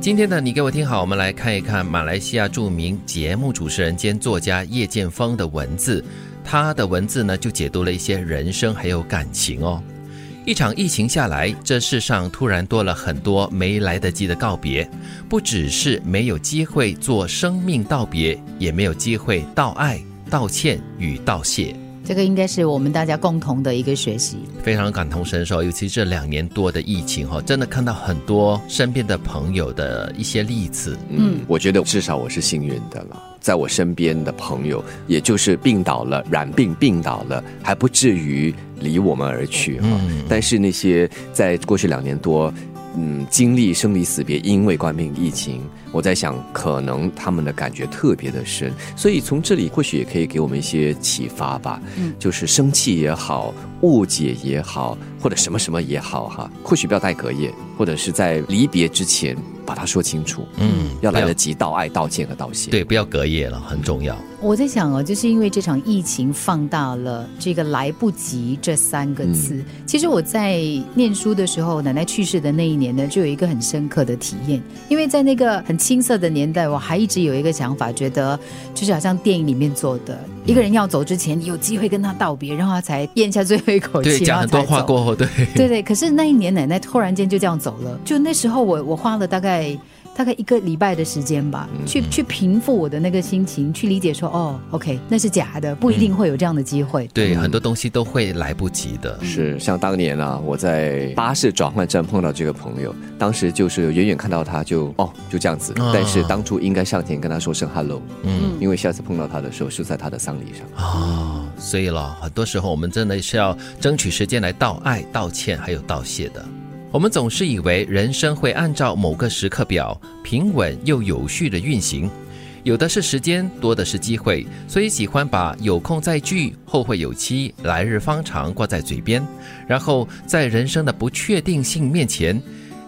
今天的你给我听好，我们来看一看马来西亚著名节目主持人兼作家叶剑锋的文字。他的文字呢，就解读了一些人生还有感情哦。一场疫情下来，这世上突然多了很多没来得及的告别，不只是没有机会做生命道别，也没有机会道爱、道歉与道谢。这个应该是我们大家共同的一个学习，非常感同身受。尤其这两年多的疫情哈，真的看到很多身边的朋友的一些例子。嗯，我觉得至少我是幸运的了，在我身边的朋友，也就是病倒了、染病病倒了，还不至于离我们而去哈。但是那些在过去两年多。嗯，经历生离死别，因为冠病疫情，我在想，可能他们的感觉特别的深，所以从这里或许也可以给我们一些启发吧。嗯，就是生气也好，误解也好，或者什么什么也好，哈，或许不要带隔夜，或者是在离别之前把它说清楚。嗯，要来得及道爱、道歉和道谢。对，不要隔夜了，很重要。我在想哦，就是因为这场疫情放大了这个“来不及”这三个字。其实我在念书的时候，奶奶去世的那一年呢，就有一个很深刻的体验。因为在那个很青涩的年代，我还一直有一个想法，觉得就是好像电影里面做的，一个人要走之前，你有机会跟他道别，然后他才咽下最后一口气，讲很多话过后，对对对。可是那一年，奶奶突然间就这样走了。就那时候，我我花了大概。大概一个礼拜的时间吧，去去平复我的那个心情，去理解说，哦，OK，那是假的，不一定会有这样的机会。对，很多东西都会来不及的。是，像当年啊，我在巴士转换站碰到这个朋友，当时就是远远看到他就，哦，就这样子。但是当初应该上前跟他说声 hello，嗯，因为下次碰到他的时候是在他的丧礼上。哦，所以了，很多时候我们真的是要争取时间来道爱、道歉还有道谢的。我们总是以为人生会按照某个时刻表平稳又有序的运行，有的是时间，多的是机会，所以喜欢把“有空再聚，后会有期，来日方长”挂在嘴边。然后在人生的不确定性面前，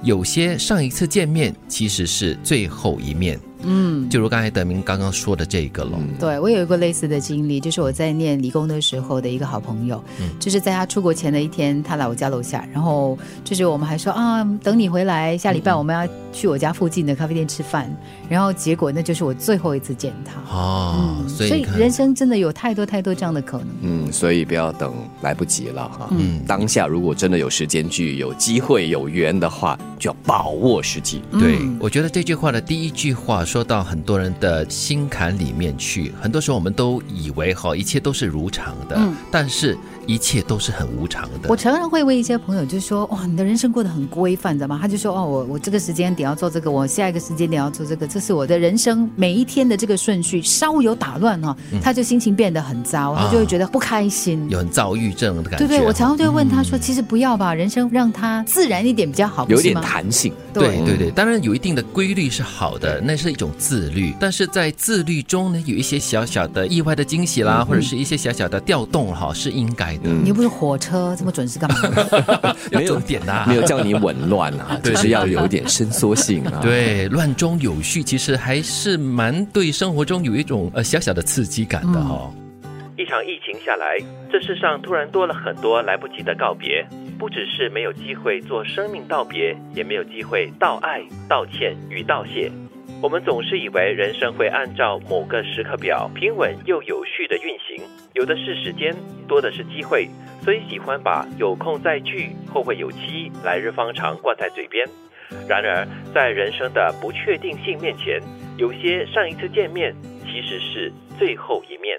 有些上一次见面其实是最后一面。嗯，就如刚才德明刚刚说的这个了。对我有一个类似的经历，就是我在念理工的时候的一个好朋友，就是在他出国前的一天，他来我家楼下，然后就是我们还说啊，等你回来，下礼拜我们要去我家附近的咖啡店吃饭，然后结果那就是我最后一次见他。哦，所以人生真的有太多太多这样的可能。嗯，所以不要等来不及了哈。嗯，当下如果真的有时间去、有机会、有缘的话，就要把握时机。对，我觉得这句话的第一句话。说到很多人的心坎里面去，很多时候我们都以为哈一切都是如常的，但是。一切都是很无常的。我常常会问一些朋友，就说：“哇，你的人生过得很规范，知道吗？”他就说：“哦，我我这个时间点要做这个，我下一个时间点要做这个，这是我的人生每一天的这个顺序。稍有打乱哈，他就心情变得很糟，他就会觉得不开心，有很躁郁症的感觉。”对对，我常常就会问他说：“其实不要吧，人生让它自然一点比较好，有点弹性。”对对对，当然有一定的规律是好的，那是一种自律。但是在自律中呢，有一些小小的意外的惊喜啦，或者是一些小小的调动哈，是应该的。你又不是火。车这么准时干嘛？没有点呐，没有叫你紊乱啊，就是要有一点伸缩性啊。对，乱中有序，其实还是蛮对生活中有一种呃小小的刺激感的哈。一场疫情下来，这世上突然多了很多来不及的告别，不只是没有机会做生命道别，也没有机会道爱、道歉与道谢。我们总是以为人生会按照某个时刻表平稳又有序的运行，有的是时间，多的是机会，所以喜欢把“有空再聚，后会有期，来日方长”挂在嘴边。然而，在人生的不确定性面前，有些上一次见面其实是最后一面。